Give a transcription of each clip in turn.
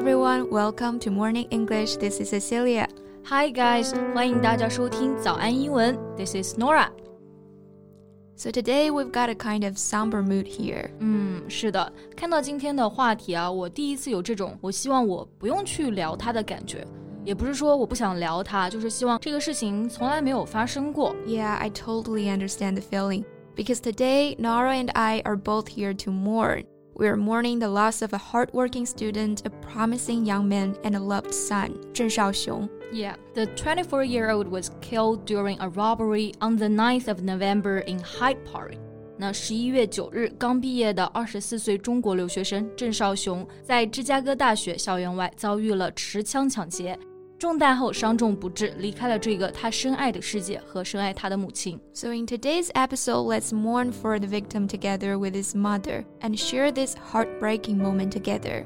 everyone, welcome to Morning English. This is Cecilia. Hi guys. 欢迎大家收听早安英文. This is Norah. So today we've got a kind of somber mood here. 嗯，是的，看到今天的话题啊，我第一次有这种我希望我不用去聊它的感觉。也不是说我不想聊它，就是希望这个事情从来没有发生过。Yeah, I totally understand the feeling because today Norah and I are both here to mourn We are mourning the loss of a hardworking student, a promising young man, and a loved son, Zheng Shaoxiong. Yeah, the 24 year old was killed during a robbery on the 9th of November in Hyde Park. 那十一月九日刚毕业的二十四岁中国留学生郑少雄，在芝加哥大学校园外遭遇了持枪抢劫。 中弹后伤重不治，离开了这个他深爱的世界和深爱他的母亲。So in today's episode, let's mourn for the victim together with his mother and share this heartbreaking moment together.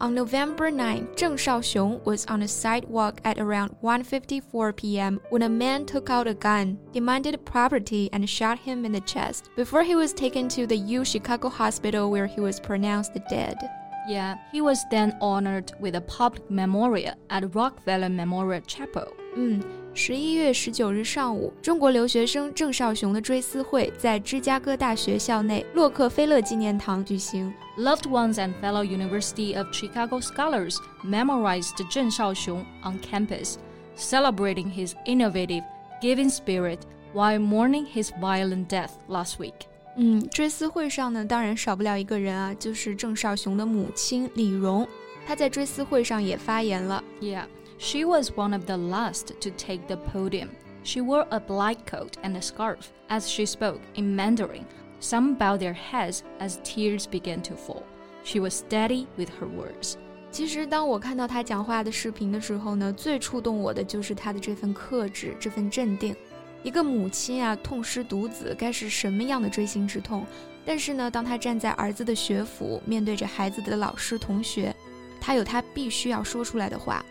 On November 9, Zheng Shaoxiong was on a sidewalk at around 1:54 p.m. when a man took out a gun, demanded property, and shot him in the chest before he was taken to the U Chicago hospital where he was pronounced dead. Yeah, he was then honored with a public memorial at Rockefeller Memorial Chapel. 嗯，十一月十九日上午，中国留学生郑少雄的追思会在芝加哥大学校内洛克菲勒纪念堂举行。Loved ones and fellow University of Chicago scholars memorized Zheng Shaoxiong on campus, celebrating his innovative, giving spirit while mourning his violent death last week. 嗯，追思会上呢，当然少不了一个人啊，就是郑少雄的母亲李荣。她在追思会上也发言了。Yeah. She was one of the last to take the podium. She wore a black coat and a scarf as she spoke in Mandarin. Some bowed their heads as tears began to fall. She was steady with her words. 其实，当我看到她讲话的视频的时候呢，最触动我的就是她的这份克制，这份镇定。一个母亲啊，痛失独子，该是什么样的锥心之痛？但是呢，当她站在儿子的学府，面对着孩子的老师同学，她有她必须要说出来的话。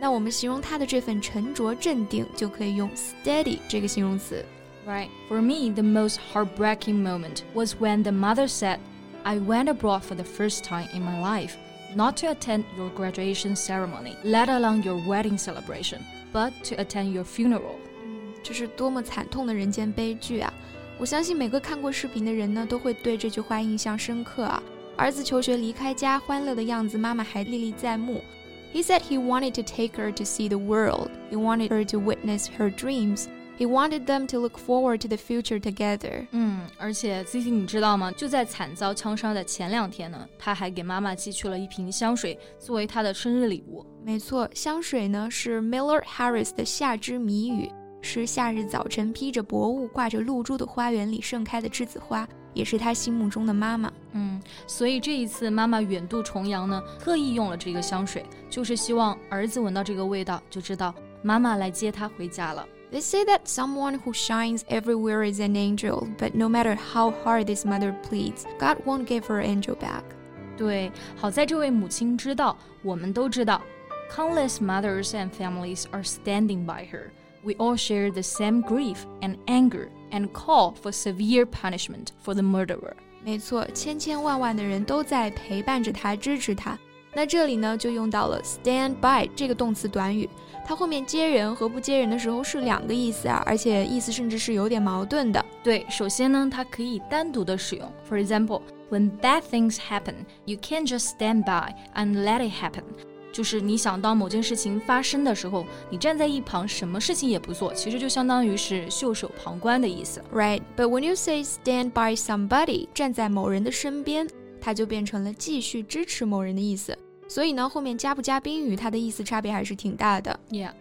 那我们形容他的这份沉着镇定，就可以用 steady 这个形容词。Right. For me, the most heartbreaking moment was when the mother said, I went abroad for the first time in my life, not to attend your graduation ceremony, let alone your wedding celebration, but to attend your funeral. 嗯，这是多么惨痛的人间悲剧啊！我相信每个看过视频的人呢，都会对这句话印象深刻啊。儿子求学离开家，欢乐的样子，妈妈还历历在目。 He said he wanted to take her to see the world. He wanted her to witness her dreams. He wanted them to look forward to the future together. 嗯，而且 Cici，你知道吗？就在惨遭枪杀的前两天呢，他还给妈妈寄去了一瓶香水，作为她的生日礼物。没错，香水呢是 Miller Harris 的夏之谜语，是夏日早晨披着薄雾、挂着露珠的花园里盛开的栀子花。也是他心目中的妈妈。嗯，所以这一次妈妈远渡重洋呢，特意用了这个香水，就是希望儿子闻到这个味道就知道妈妈来接他回家了。They say that someone who shines everywhere is an angel, but no matter how hard this mother pleads, God won't give her angel back. 对，好在这位母亲知道，我们都知道，countless mothers and families are standing by her. We all share the same grief and anger and call for severe punishment for the murderer. 没错，千千万万的人都在陪伴着他，支持他。那这里呢，就用到了 stand by 这个动词短语，它后面接人和不接人的时候是两个意思啊，而且意思甚至是有点矛盾的。对，首先呢，它可以单独的使用。For example, when bad things happen, you can't just stand by and let it happen. 就是你想当某件事情发生的时候，你站在一旁，什么事情也不做，其实就相当于是袖手旁观的意思，right? But when you say stand by somebody，站在某人的身边，它就变成了继续支持某人的意思。所以呢，后面加不加宾语，它的意思差别还是挺大的。Yeah.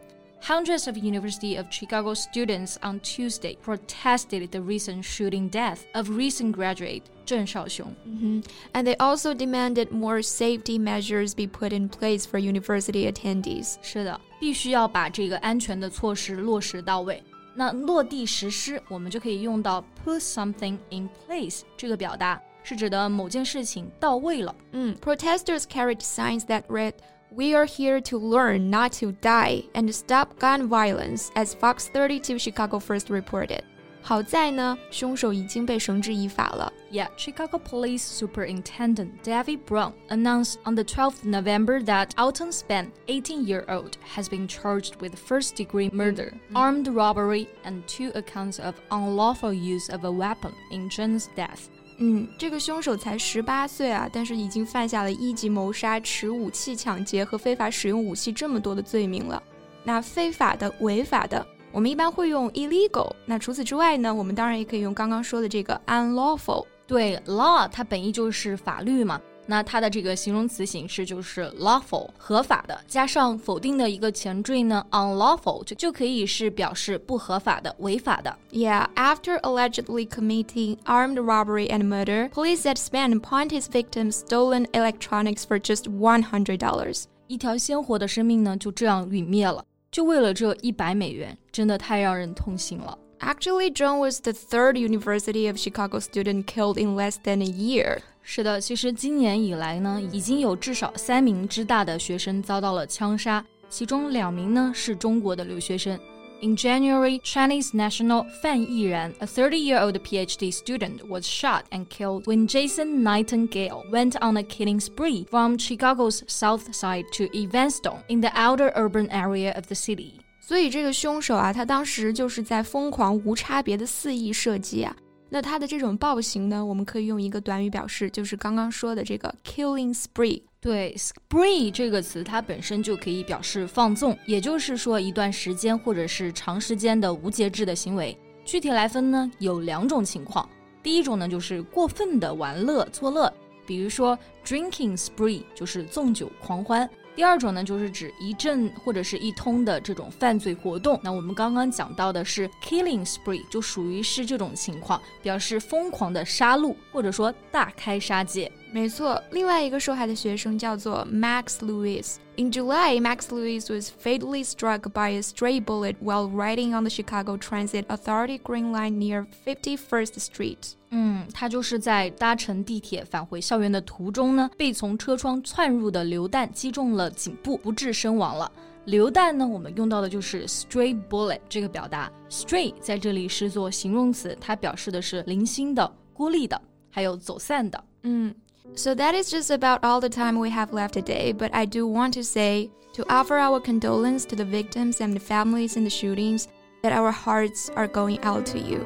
Hundreds of University of Chicago students on Tuesday protested the recent shooting death of recent graduate Zheng Shaoxiong. Mm -hmm. And they also demanded more safety measures be put in place for university attendees. 是的， 必须要把这个安全的措施落实到位。那落地实施，我们就可以用到 put something in place 这个表达，是指的某件事情到位了。嗯，protesters carried signs that read we are here to learn not to die and stop gun violence, as Fox 32 Chicago first reported. 好在呢，凶手已经被绳之以法了。Yeah, Chicago Police Superintendent David Brown announced on the 12th November that Alton Spann, 18-year-old, has been charged with first-degree murder, mm -hmm. armed robbery, and two accounts of unlawful use of a weapon in Zheng's death. 嗯，这个凶手才十八岁啊，但是已经犯下了一级谋杀、持武器抢劫和非法使用武器这么多的罪名了。那非法的、违法的。我们一般会用 illegal，那除此之外呢，我们当然也可以用刚刚说的这个 unlawful。对，law 它本意就是法律嘛，那它的这个形容词形式就是 lawful，合法的，加上否定的一个前缀呢，unlawful 就就可以是表示不合法的、违法的。Yeah, after allegedly committing armed robbery and murder, police said Span pawned his victim's stolen electronics for just one hundred dollars。一条鲜活的生命呢，就这样陨灭了。就为了这一百美元，真的太让人痛心了。Actually, Zheng was the third University of Chicago student killed in less than a year. 是的，其实今年以来呢，已经有至少三名之大的学生遭到了枪杀，其中两名呢是中国的留学生。In January, Chinese national Fan Yiran, a 30 year old PhD student, was shot and killed when Jason Nightingale went on a killing spree from Chicago's south side to Evanston in the outer urban area of the city. 所以这个凶手啊，他当时就是在疯狂无差别的肆意射击啊。那他的这种暴行呢，我们可以用一个短语表示，就是刚刚说的这个 killing spree。对，spree 这个词，它本身就可以表示放纵，也就是说一段时间或者是长时间的无节制的行为。具体来分呢，有两种情况。第一种呢，就是过分的玩乐作乐，比如说 drinking spree 就是纵酒狂欢。第二种呢，就是指一阵或者是一通的这种犯罪活动。那我们刚刚讲到的是 killing spree，就属于是这种情况，表示疯狂的杀戮或者说大开杀戒。没错，另外一个受害的学生叫做 Max Lewis。In July, Max Lewis was fatally struck by a stray bullet while riding on the Chicago Transit Authority Green Line near 51st Street. 嗯，他就是在搭乘地铁返回校园的途中呢，被从车窗窜入的榴弹击中了颈部，不治身亡了。榴弹呢，我们用到的就是 stray bullet 这个表达。stray 在这里是做形容词，它表示的是零星的、孤立的，还有走散的。嗯。So that is just about all the time we have left today, but I do want to say to offer our condolence to the victims and the families in the shootings that our hearts are going out to you.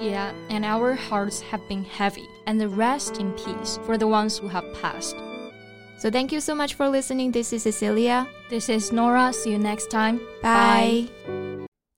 Yeah, and our hearts have been heavy, and the rest in peace for the ones who have passed. So thank you so much for listening. This is Cecilia. This is Norah. See you next time. Bye. Bye.